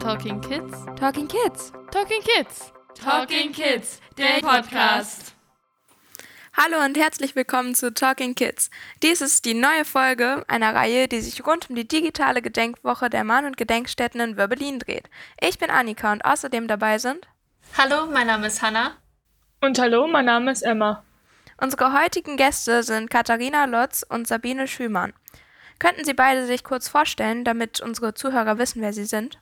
Talking Kids? Talking Kids. Talking Kids. Talking Kids, der Podcast. Hallo und herzlich willkommen zu Talking Kids. Dies ist die neue Folge einer Reihe, die sich rund um die digitale Gedenkwoche der Mahn- und Gedenkstätten in Wörbelin dreht. Ich bin Annika und außerdem dabei sind Hallo, mein Name ist Hanna. Und hallo, mein Name ist Emma. unsere heutigen Gäste sind Katharina Lotz und Sabine Schümann. Könnten Sie beide sich kurz vorstellen, damit unsere Zuhörer wissen, wer Sie sind?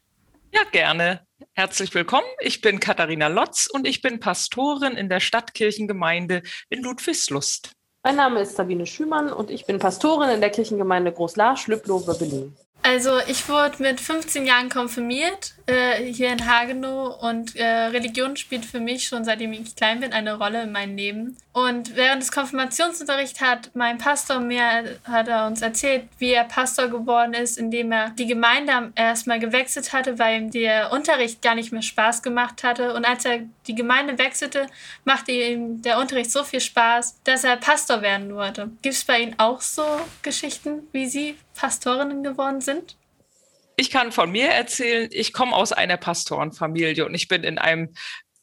Ja, gerne. Herzlich willkommen. Ich bin Katharina Lotz und ich bin Pastorin in der Stadtkirchengemeinde in Ludwigslust. Mein Name ist Sabine Schümann und ich bin Pastorin in der Kirchengemeinde Großlarsch, Lüblow, Berlin. Also ich wurde mit 15 Jahren konfirmiert äh, hier in Hagenow und äh, Religion spielt für mich schon seitdem ich klein bin eine Rolle in meinem Leben. Und während des Konfirmationsunterrichts hat mein Pastor mir hat er uns erzählt, wie er Pastor geworden ist, indem er die Gemeinde erstmal gewechselt hatte, weil ihm der Unterricht gar nicht mehr Spaß gemacht hatte. Und als er die Gemeinde wechselte, machte ihm der Unterricht so viel Spaß, dass er Pastor werden wollte. Gibt es bei Ihnen auch so Geschichten, wie Sie Pastorinnen geworden sind? Ich kann von mir erzählen, ich komme aus einer Pastorenfamilie und ich bin in einem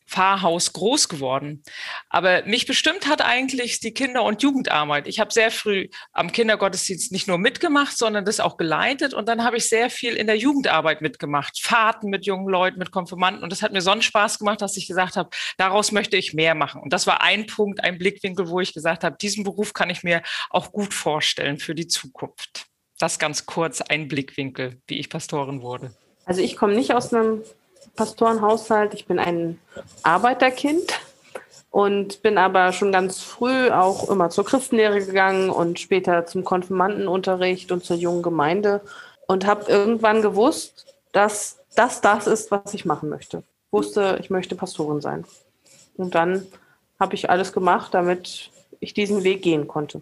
Pfarrhaus groß geworden. Aber mich bestimmt hat eigentlich die Kinder- und Jugendarbeit. Ich habe sehr früh am Kindergottesdienst nicht nur mitgemacht, sondern das auch geleitet. Und dann habe ich sehr viel in der Jugendarbeit mitgemacht. Fahrten mit jungen Leuten, mit Konfirmanden. Und das hat mir so einen Spaß gemacht, dass ich gesagt habe, daraus möchte ich mehr machen. Und das war ein Punkt, ein Blickwinkel, wo ich gesagt habe, diesen Beruf kann ich mir auch gut vorstellen für die Zukunft. Das ganz kurz ein Blickwinkel, wie ich Pastorin wurde. Also ich komme nicht aus einem Pastorenhaushalt, ich bin ein Arbeiterkind und bin aber schon ganz früh auch immer zur Christenlehre gegangen und später zum Konfirmandenunterricht und zur jungen Gemeinde und habe irgendwann gewusst, dass das das ist, was ich machen möchte. Wusste, ich möchte Pastorin sein. Und dann habe ich alles gemacht, damit ich diesen Weg gehen konnte.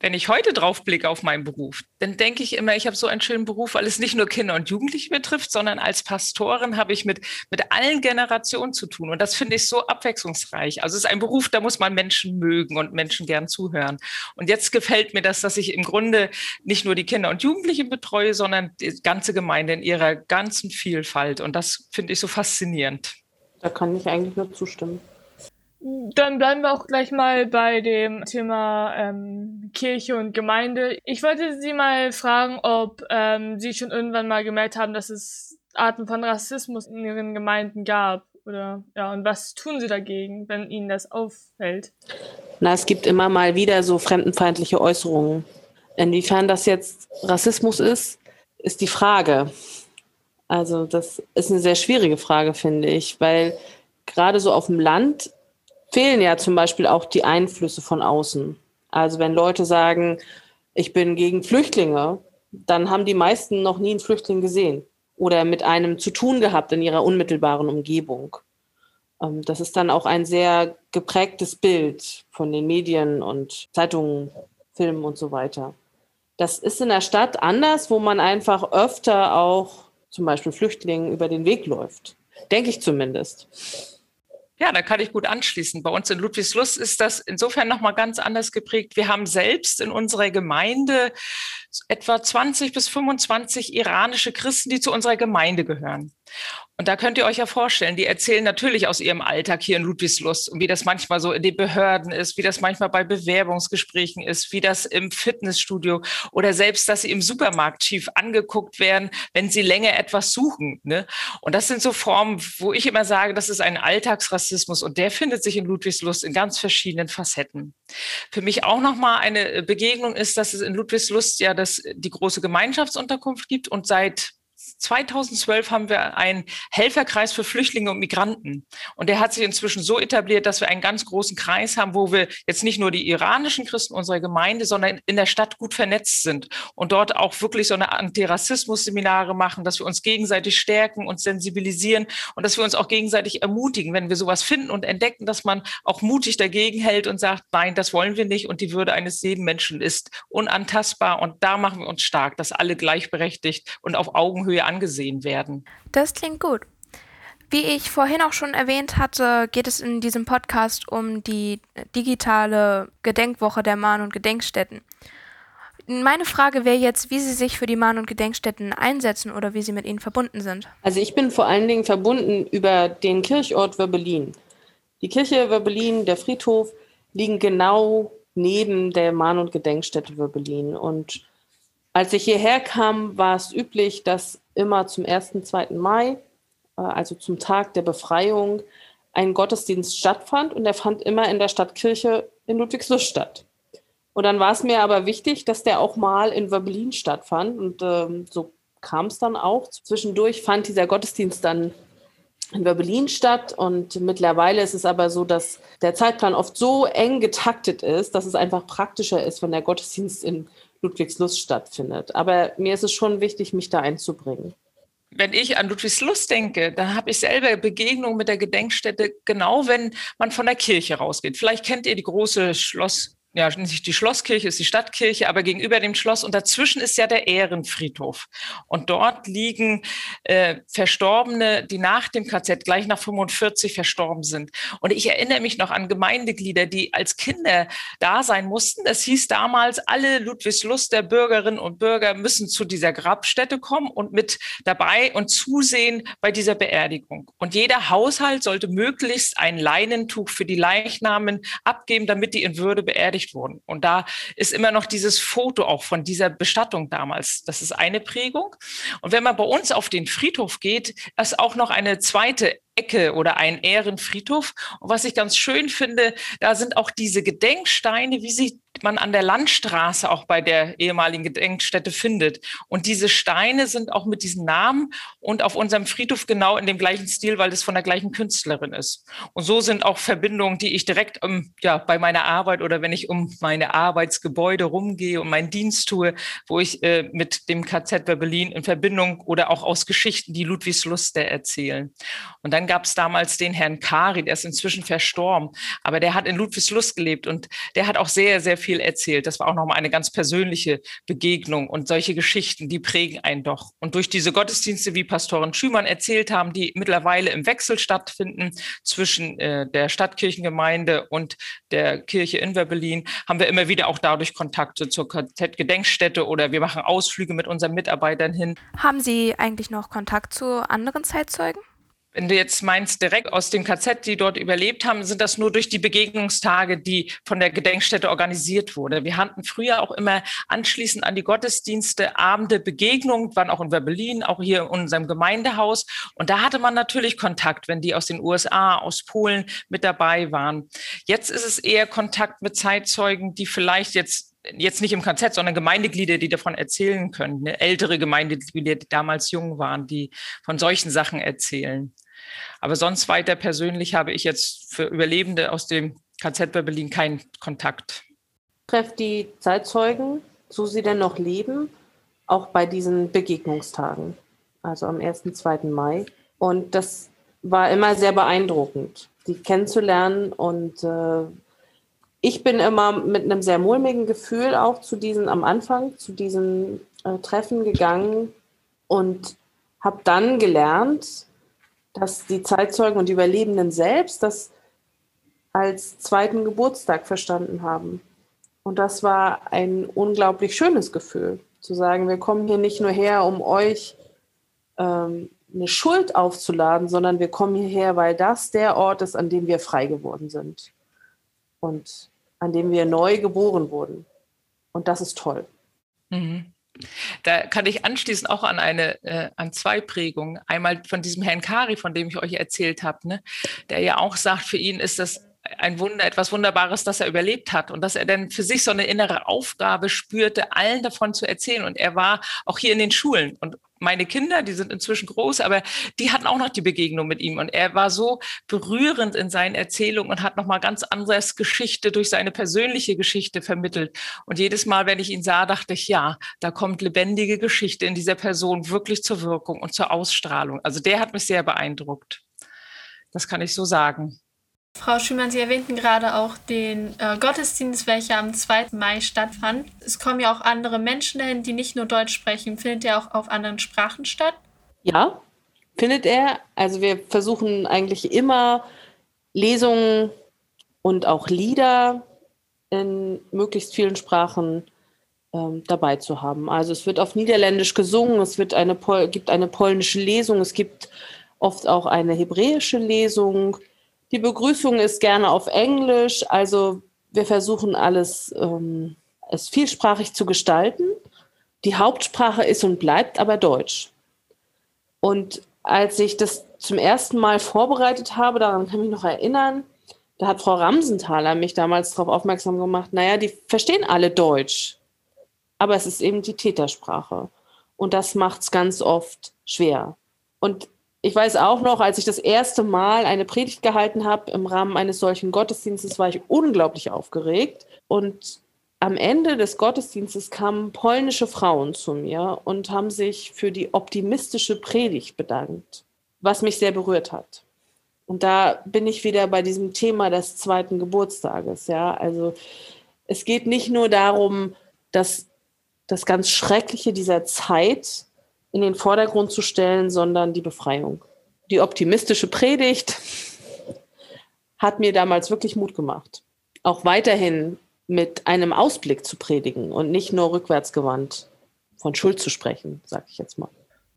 Wenn ich heute drauf blicke auf meinen Beruf, dann denke ich immer, ich habe so einen schönen Beruf, weil es nicht nur Kinder und Jugendliche betrifft, sondern als Pastorin habe ich mit, mit allen Generationen zu tun. Und das finde ich so abwechslungsreich. Also es ist ein Beruf, da muss man Menschen mögen und Menschen gern zuhören. Und jetzt gefällt mir das, dass ich im Grunde nicht nur die Kinder und Jugendlichen betreue, sondern die ganze Gemeinde in ihrer ganzen Vielfalt. Und das finde ich so faszinierend. Da kann ich eigentlich nur zustimmen. Dann bleiben wir auch gleich mal bei dem Thema ähm, Kirche und Gemeinde. Ich wollte Sie mal fragen, ob ähm, Sie schon irgendwann mal gemerkt haben, dass es Arten von Rassismus in Ihren Gemeinden gab. Oder ja, und was tun Sie dagegen, wenn Ihnen das auffällt? Na, es gibt immer mal wieder so fremdenfeindliche Äußerungen. Inwiefern das jetzt Rassismus ist, ist die Frage. Also das ist eine sehr schwierige Frage, finde ich, weil gerade so auf dem Land fehlen ja zum Beispiel auch die Einflüsse von außen. Also wenn Leute sagen, ich bin gegen Flüchtlinge, dann haben die meisten noch nie einen Flüchtling gesehen oder mit einem zu tun gehabt in ihrer unmittelbaren Umgebung. Ähm, Das ist dann auch ein sehr geprägtes Bild von den Medien und Zeitungen, Filmen und so weiter. Das ist in der Stadt anders, wo man einfach öfter auch zum Beispiel Flüchtlingen über den Weg läuft. Denke ich zumindest. Ja, da kann ich gut anschließen. Bei uns in Ludwigslust ist das insofern nochmal ganz anders geprägt. Wir haben selbst in unserer Gemeinde etwa 20 bis 25 iranische Christen, die zu unserer Gemeinde gehören. Und da könnt ihr euch ja vorstellen, die erzählen natürlich aus ihrem Alltag hier in Ludwigslust und wie das manchmal so in den Behörden ist, wie das manchmal bei Bewerbungsgesprächen ist, wie das im Fitnessstudio oder selbst, dass sie im Supermarkt schief angeguckt werden, wenn sie länger etwas suchen. Ne? Und das sind so Formen, wo ich immer sage, das ist ein Alltagsrassismus und der findet sich in Ludwigslust in ganz verschiedenen Facetten. Für mich auch nochmal eine Begegnung ist, dass es in Ludwigslust ja das, die große Gemeinschaftsunterkunft gibt und seit 2012 haben wir einen Helferkreis für Flüchtlinge und Migranten. Und der hat sich inzwischen so etabliert, dass wir einen ganz großen Kreis haben, wo wir jetzt nicht nur die iranischen Christen unserer Gemeinde, sondern in der Stadt gut vernetzt sind und dort auch wirklich so eine Antirassismus-Seminare machen, dass wir uns gegenseitig stärken und sensibilisieren und dass wir uns auch gegenseitig ermutigen, wenn wir sowas finden und entdecken, dass man auch mutig dagegen hält und sagt, nein, das wollen wir nicht und die Würde eines jeden Menschen ist unantastbar und da machen wir uns stark, dass alle gleichberechtigt und auf Augenhöhe angesehen werden. Das klingt gut. Wie ich vorhin auch schon erwähnt hatte, geht es in diesem Podcast um die digitale Gedenkwoche der Mahn- und Gedenkstätten. Meine Frage wäre jetzt, wie Sie sich für die Mahn- und Gedenkstätten einsetzen oder wie Sie mit ihnen verbunden sind. Also ich bin vor allen Dingen verbunden über den Kirchort Wörbelin. Die Kirche Wörbelin, der Friedhof liegen genau neben der Mahn- und Gedenkstätte Wörbelin. Und als ich hierher kam, war es üblich, dass immer zum 1., 2. Mai, äh, also zum Tag der Befreiung, ein Gottesdienst stattfand und der fand immer in der Stadtkirche in Ludwigslust statt. Und dann war es mir aber wichtig, dass der auch mal in Wörbelin stattfand und ähm, so kam es dann auch. Zwischendurch fand dieser Gottesdienst dann in Wörbelin statt und mittlerweile ist es aber so, dass der Zeitplan oft so eng getaktet ist, dass es einfach praktischer ist, wenn der Gottesdienst in Ludwigslust stattfindet. Aber mir ist es schon wichtig, mich da einzubringen. Wenn ich an Ludwigslust denke, dann habe ich selber Begegnung mit der Gedenkstätte, genau wenn man von der Kirche rausgeht. Vielleicht kennt ihr die große Schloss ja, nicht die Schlosskirche ist die Stadtkirche, aber gegenüber dem Schloss und dazwischen ist ja der Ehrenfriedhof. Und dort liegen äh, Verstorbene, die nach dem KZ gleich nach 45 verstorben sind. Und ich erinnere mich noch an Gemeindeglieder, die als Kinder da sein mussten. Das hieß damals, alle Ludwigsluster Bürgerinnen und Bürger müssen zu dieser Grabstätte kommen und mit dabei und zusehen bei dieser Beerdigung. Und jeder Haushalt sollte möglichst ein Leinentuch für die Leichnamen abgeben, damit die in Würde beerdigt beerdigt wurden. Und da ist immer noch dieses Foto auch von dieser Bestattung damals. Das ist eine Prägung. Und wenn man bei uns auf den Friedhof geht, ist auch noch eine zweite Ecke oder ein Ehrenfriedhof. Und was ich ganz schön finde, da sind auch diese Gedenksteine, wie sie man an der Landstraße auch bei der ehemaligen Gedenkstätte findet. Und diese Steine sind auch mit diesen Namen und auf unserem Friedhof genau in dem gleichen Stil, weil es von der gleichen Künstlerin ist. Und so sind auch Verbindungen, die ich direkt um, ähm, ja, bei meiner Arbeit oder wenn ich um meine Arbeitsgebäude rumgehe und meinen Dienst tue, wo ich äh, mit dem KZ bei Berlin in Verbindung oder auch aus Geschichten, die Ludwigsluster erzählen. Und dann gab es damals den Herrn Kari, der ist inzwischen verstorben, aber der hat in Ludwigslust gelebt und der hat auch sehr, sehr viel erzählt. Das war auch nochmal eine ganz persönliche Begegnung. Und solche Geschichten, die prägen einen doch. Und durch diese Gottesdienste, wie Pastorin Schümann erzählt haben, die mittlerweile im Wechsel stattfinden zwischen äh, der Stadtkirchengemeinde und der Kirche in Berlin, haben wir immer wieder auch dadurch Kontakte zur KZ-Gedenkstätte oder wir machen Ausflüge mit unseren Mitarbeitern hin. Haben Sie eigentlich noch Kontakt zu anderen Zeitzeugen? Wenn du jetzt meinst, direkt aus dem KZ, die dort überlebt haben, sind das nur durch die Begegnungstage, die von der Gedenkstätte organisiert wurde. Wir hatten früher auch immer anschließend an die Gottesdienste Abende Begegnungen, waren auch in Berlin, auch hier in unserem Gemeindehaus. Und da hatte man natürlich Kontakt, wenn die aus den USA, aus Polen mit dabei waren. Jetzt ist es eher Kontakt mit Zeitzeugen, die vielleicht jetzt jetzt nicht im KZ, sondern Gemeindeglieder, die davon erzählen können. Ne? Ältere Gemeindeglieder, die damals jung waren, die von solchen Sachen erzählen. Aber sonst weiter persönlich habe ich jetzt für Überlebende aus dem KZ bei Berlin keinen Kontakt. Trefft die Zeitzeugen, so sie denn noch leben, auch bei diesen Begegnungstagen, also am 1. 2. Mai. Und das war immer sehr beeindruckend, die kennenzulernen. Und äh, ich bin immer mit einem sehr mulmigen Gefühl auch zu diesen, am Anfang, zu diesen äh, Treffen gegangen und habe dann gelernt, dass die Zeitzeugen und die Überlebenden selbst das als zweiten Geburtstag verstanden haben. Und das war ein unglaublich schönes Gefühl, zu sagen, wir kommen hier nicht nur her, um euch ähm, eine Schuld aufzuladen, sondern wir kommen hierher, weil das der Ort ist, an dem wir frei geworden sind und an dem wir neu geboren wurden. Und das ist toll. Mhm. Da kann ich anschließen auch an eine, äh, an zwei Prägungen. Einmal von diesem Herrn Kari, von dem ich euch erzählt habe, ne, der ja auch sagt, für ihn ist das ein Wunder, etwas Wunderbares, dass er überlebt hat und dass er dann für sich so eine innere Aufgabe spürte, allen davon zu erzählen. Und er war auch hier in den Schulen und meine Kinder, die sind inzwischen groß, aber die hatten auch noch die Begegnung mit ihm. Und er war so berührend in seinen Erzählungen und hat nochmal ganz anderes Geschichte durch seine persönliche Geschichte vermittelt. Und jedes Mal, wenn ich ihn sah, dachte ich, ja, da kommt lebendige Geschichte in dieser Person wirklich zur Wirkung und zur Ausstrahlung. Also der hat mich sehr beeindruckt. Das kann ich so sagen. Frau Schümann, Sie erwähnten gerade auch den äh, Gottesdienst, welcher am 2. Mai stattfand. Es kommen ja auch andere Menschen dahin, die nicht nur Deutsch sprechen. Findet der auch auf anderen Sprachen statt? Ja, findet er. Also wir versuchen eigentlich immer Lesungen und auch Lieder in möglichst vielen Sprachen ähm, dabei zu haben. Also es wird auf Niederländisch gesungen, es wird eine gibt eine polnische Lesung, es gibt oft auch eine hebräische Lesung. Die Begrüßung ist gerne auf Englisch. Also wir versuchen alles, ähm, es vielsprachig zu gestalten. Die Hauptsprache ist und bleibt aber Deutsch. Und als ich das zum ersten Mal vorbereitet habe, daran kann ich mich noch erinnern, da hat Frau Ramsenthaler mich damals darauf aufmerksam gemacht, naja, die verstehen alle Deutsch, aber es ist eben die Tätersprache. Und das macht es ganz oft schwer. Und ich weiß auch noch, als ich das erste Mal eine Predigt gehalten habe im Rahmen eines solchen Gottesdienstes, war ich unglaublich aufgeregt. Und am Ende des Gottesdienstes kamen polnische Frauen zu mir und haben sich für die optimistische Predigt bedankt, was mich sehr berührt hat. Und da bin ich wieder bei diesem Thema des zweiten Geburtstages. Ja, also es geht nicht nur darum, dass das ganz Schreckliche dieser Zeit in den Vordergrund zu stellen, sondern die Befreiung. Die optimistische Predigt hat mir damals wirklich Mut gemacht, auch weiterhin mit einem Ausblick zu predigen und nicht nur rückwärtsgewandt von Schuld zu sprechen, sage ich jetzt mal.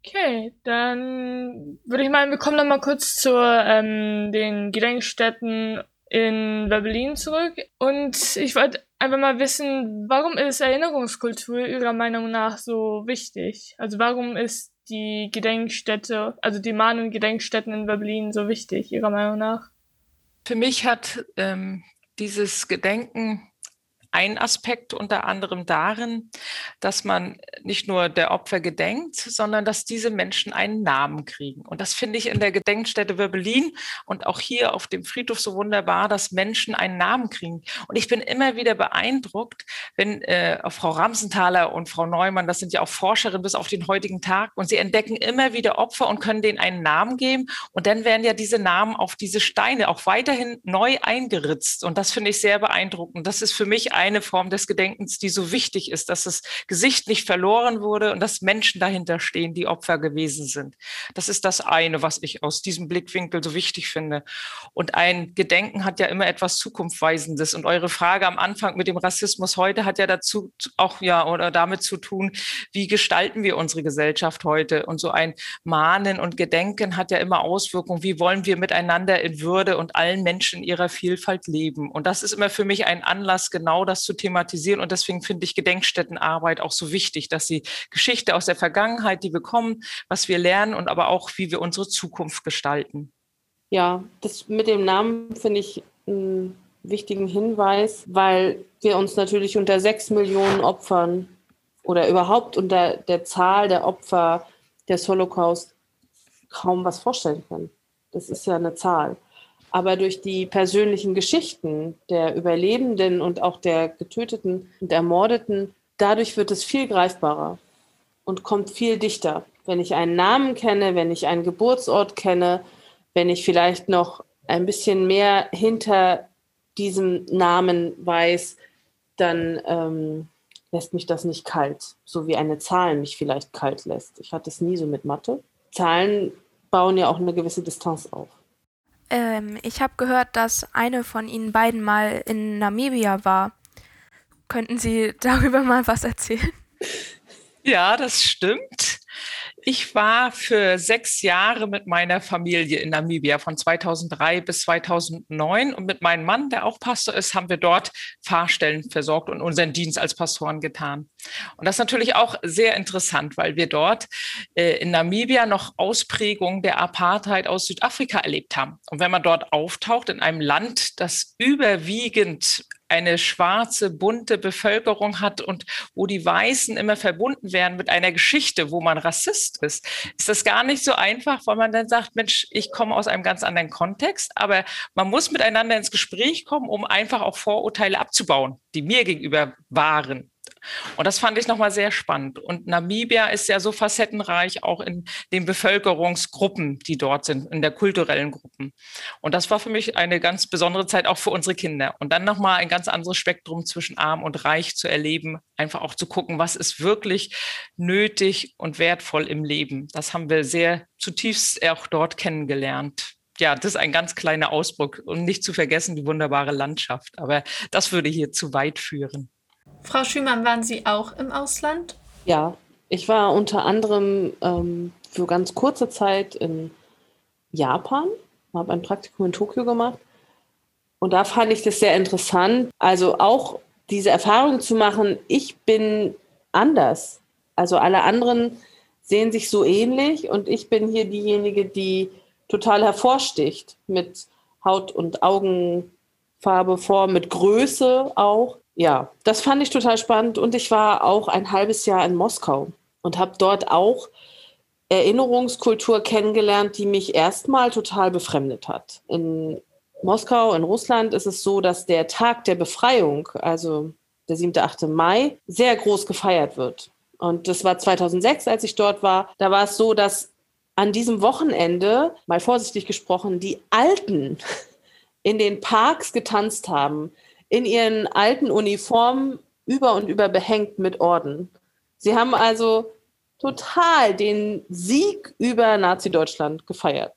Okay, dann würde ich mal, wir kommen noch mal kurz zu ähm, den Gedenkstätten in Berlin zurück. Und ich wollte einfach mal wissen, warum ist Erinnerungskultur Ihrer Meinung nach so wichtig? Also warum ist die Gedenkstätte, also die Mahn- Gedenkstätten in Berlin so wichtig, Ihrer Meinung nach? Für mich hat ähm, dieses Gedenken ein Aspekt unter anderem darin, dass man nicht nur der Opfer gedenkt, sondern dass diese Menschen einen Namen kriegen. Und das finde ich in der Gedenkstätte Wirbelin und auch hier auf dem Friedhof so wunderbar, dass Menschen einen Namen kriegen. Und ich bin immer wieder beeindruckt, wenn äh, Frau Ramsenthaler und Frau Neumann, das sind ja auch Forscherinnen bis auf den heutigen Tag, und sie entdecken immer wieder Opfer und können denen einen Namen geben. Und dann werden ja diese Namen auf diese Steine auch weiterhin neu eingeritzt. Und das finde ich sehr beeindruckend. Das ist für mich eine Form des Gedenkens, die so wichtig ist, dass das Gesicht nicht verloren wurde und dass Menschen dahinter stehen, die Opfer gewesen sind. Das ist das eine, was ich aus diesem Blickwinkel so wichtig finde. Und ein Gedenken hat ja immer etwas Zukunftsweisendes. Und eure Frage am Anfang mit dem Rassismus heute hat ja dazu auch ja oder damit zu tun, wie gestalten wir unsere Gesellschaft heute? Und so ein Mahnen und Gedenken hat ja immer Auswirkungen. Wie wollen wir miteinander in Würde und allen Menschen ihrer Vielfalt leben? Und das ist immer für mich ein Anlass, genau das zu thematisieren. Und deswegen finde ich Gedenkstättenarbeit auch so wichtig, dass sie Geschichte aus der Vergangenheit, die wir kommen, was wir lernen und aber auch, wie wir unsere Zukunft gestalten. Ja, das mit dem Namen finde ich einen wichtigen Hinweis, weil wir uns natürlich unter sechs Millionen Opfern oder überhaupt unter der Zahl der Opfer des Holocaust kaum was vorstellen können. Das ist ja eine Zahl. Aber durch die persönlichen Geschichten der Überlebenden und auch der Getöteten und Ermordeten, dadurch wird es viel greifbarer und kommt viel dichter. Wenn ich einen Namen kenne, wenn ich einen Geburtsort kenne, wenn ich vielleicht noch ein bisschen mehr hinter diesem Namen weiß, dann ähm, lässt mich das nicht kalt, so wie eine Zahl mich vielleicht kalt lässt. Ich hatte es nie so mit Mathe. Zahlen bauen ja auch eine gewisse Distanz auf. Ähm, ich habe gehört, dass eine von Ihnen beiden mal in Namibia war. Könnten Sie darüber mal was erzählen? Ja, das stimmt. Ich war für sechs Jahre mit meiner Familie in Namibia von 2003 bis 2009 und mit meinem Mann, der auch Pastor ist, haben wir dort Fahrstellen versorgt und unseren Dienst als Pastoren getan. Und das ist natürlich auch sehr interessant, weil wir dort äh, in Namibia noch Ausprägungen der Apartheid aus Südafrika erlebt haben. Und wenn man dort auftaucht in einem Land, das überwiegend eine schwarze, bunte Bevölkerung hat und wo die Weißen immer verbunden werden mit einer Geschichte, wo man Rassist ist, ist das gar nicht so einfach, weil man dann sagt, Mensch, ich komme aus einem ganz anderen Kontext, aber man muss miteinander ins Gespräch kommen, um einfach auch Vorurteile abzubauen, die mir gegenüber waren. Und das fand ich nochmal sehr spannend. Und Namibia ist ja so facettenreich auch in den Bevölkerungsgruppen, die dort sind, in der kulturellen Gruppen. Und das war für mich eine ganz besondere Zeit auch für unsere Kinder. Und dann nochmal ein ganz anderes Spektrum zwischen arm und reich zu erleben, einfach auch zu gucken, was ist wirklich nötig und wertvoll im Leben. Das haben wir sehr zutiefst auch dort kennengelernt ja, das ist ein ganz kleiner Ausdruck und nicht zu vergessen die wunderbare Landschaft. Aber das würde hier zu weit führen. Frau Schümann, waren Sie auch im Ausland? Ja, ich war unter anderem ähm, für ganz kurze Zeit in Japan, habe ein Praktikum in Tokio gemacht. Und da fand ich das sehr interessant. Also auch diese Erfahrung zu machen, ich bin anders. Also alle anderen sehen sich so ähnlich und ich bin hier diejenige, die total hervorsticht mit Haut- und Augenfarbe, Form, mit Größe auch ja, das fand ich total spannend und ich war auch ein halbes Jahr in Moskau und habe dort auch Erinnerungskultur kennengelernt, die mich erstmal total befremdet hat. In Moskau, in Russland ist es so, dass der Tag der Befreiung, also der 7. 8. Mai, sehr groß gefeiert wird. Und das war 2006, als ich dort war. Da war es so, dass an diesem Wochenende, mal vorsichtig gesprochen, die Alten in den Parks getanzt haben in ihren alten Uniformen über und über behängt mit Orden. Sie haben also total den Sieg über Nazi-Deutschland gefeiert.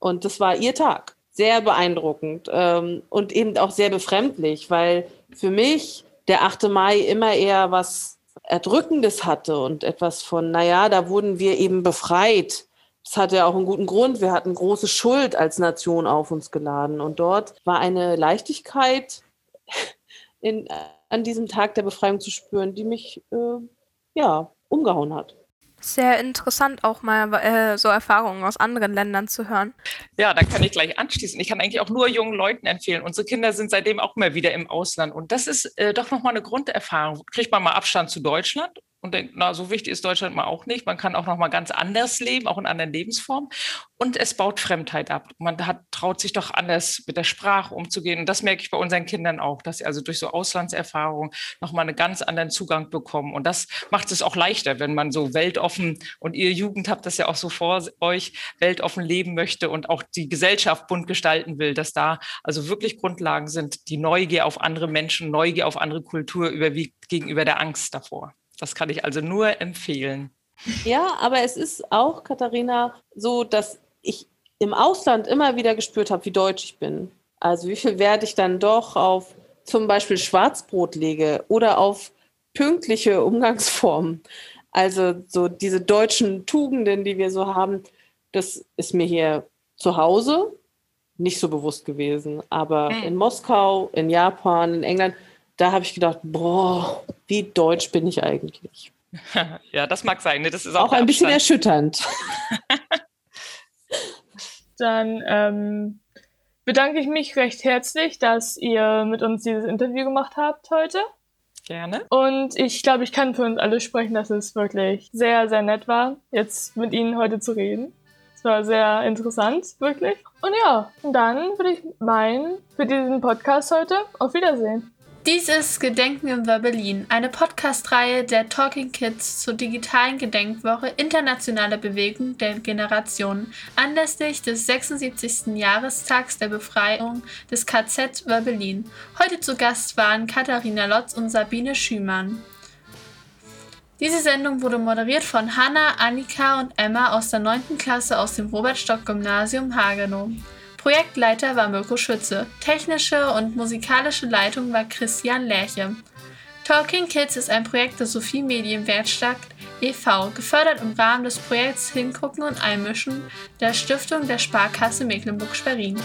Und das war ihr Tag. Sehr beeindruckend ähm, und eben auch sehr befremdlich, weil für mich der 8. Mai immer eher was Erdrückendes hatte und etwas von, naja, da wurden wir eben befreit. Das hatte auch einen guten Grund. Wir hatten große Schuld als Nation auf uns geladen. Und dort war eine Leichtigkeit, in, an diesem Tag der Befreiung zu spüren, die mich äh, ja umgehauen hat. Sehr interessant auch mal äh, so Erfahrungen aus anderen Ländern zu hören. Ja, da kann ich gleich anschließen. Ich kann eigentlich auch nur jungen Leuten empfehlen. Unsere Kinder sind seitdem auch immer wieder im Ausland. Und das ist äh, doch nochmal eine Grunderfahrung. Kriegt man mal Abstand zu Deutschland und denkt, na, so wichtig ist Deutschland mal auch nicht. Man kann auch noch mal ganz anders leben, auch in anderen Lebensformen. Und es baut Fremdheit ab. Man hat, traut sich doch anders mit der Sprache umzugehen. Und das merke ich bei unseren Kindern auch, dass sie also durch so Auslandserfahrungen noch mal einen ganz anderen Zugang bekommen. Und das macht es auch leichter, wenn man so weltoffen und ihr Jugend habt das ja auch so vor euch, weltoffen leben möchte und auch die Gesellschaft bunt gestalten will, dass da also wirklich Grundlagen sind, die Neugier auf andere Menschen, Neugier auf andere Kultur überwiegt gegenüber der Angst davor. Das kann ich also nur empfehlen. Ja, aber es ist auch, Katharina, so, dass ich im Ausland immer wieder gespürt habe, wie deutsch ich bin. Also wie viel Wert ich dann doch auf zum Beispiel Schwarzbrot lege oder auf pünktliche Umgangsformen. Also so diese deutschen Tugenden, die wir so haben, das ist mir hier zu Hause nicht so bewusst gewesen. Aber mhm. in Moskau, in Japan, in England, da habe ich gedacht, boah, wie deutsch bin ich eigentlich? ja, das mag sein. Ne? Das ist auch, auch ein bisschen erschütternd. Dann ähm, bedanke ich mich recht herzlich, dass ihr mit uns dieses Interview gemacht habt heute. Gerne. Und ich glaube, ich kann für uns alle sprechen, dass es wirklich sehr, sehr nett war, jetzt mit Ihnen heute zu reden. Es war sehr interessant, wirklich. Und ja, dann würde ich meinen, für diesen Podcast heute auf Wiedersehen. Dies ist Gedenken im Berlin, eine Podcast-Reihe der Talking Kids zur digitalen Gedenkwoche Internationale Bewegung der Generationen anlässlich des 76. Jahrestags der Befreiung des KZ Berlin. Heute zu Gast waren Katharina Lotz und Sabine Schümann. Diese Sendung wurde moderiert von Hanna, Annika und Emma aus der 9. Klasse aus dem Robert-Stock-Gymnasium Hagenow. Projektleiter war Mirko Schütze. Technische und musikalische Leitung war Christian Lerche. Talking Kids ist ein Projekt der Sophie Medienwerkstatt e.V., gefördert im Rahmen des Projekts Hingucken und Einmischen der Stiftung der Sparkasse Mecklenburg-Schwerin.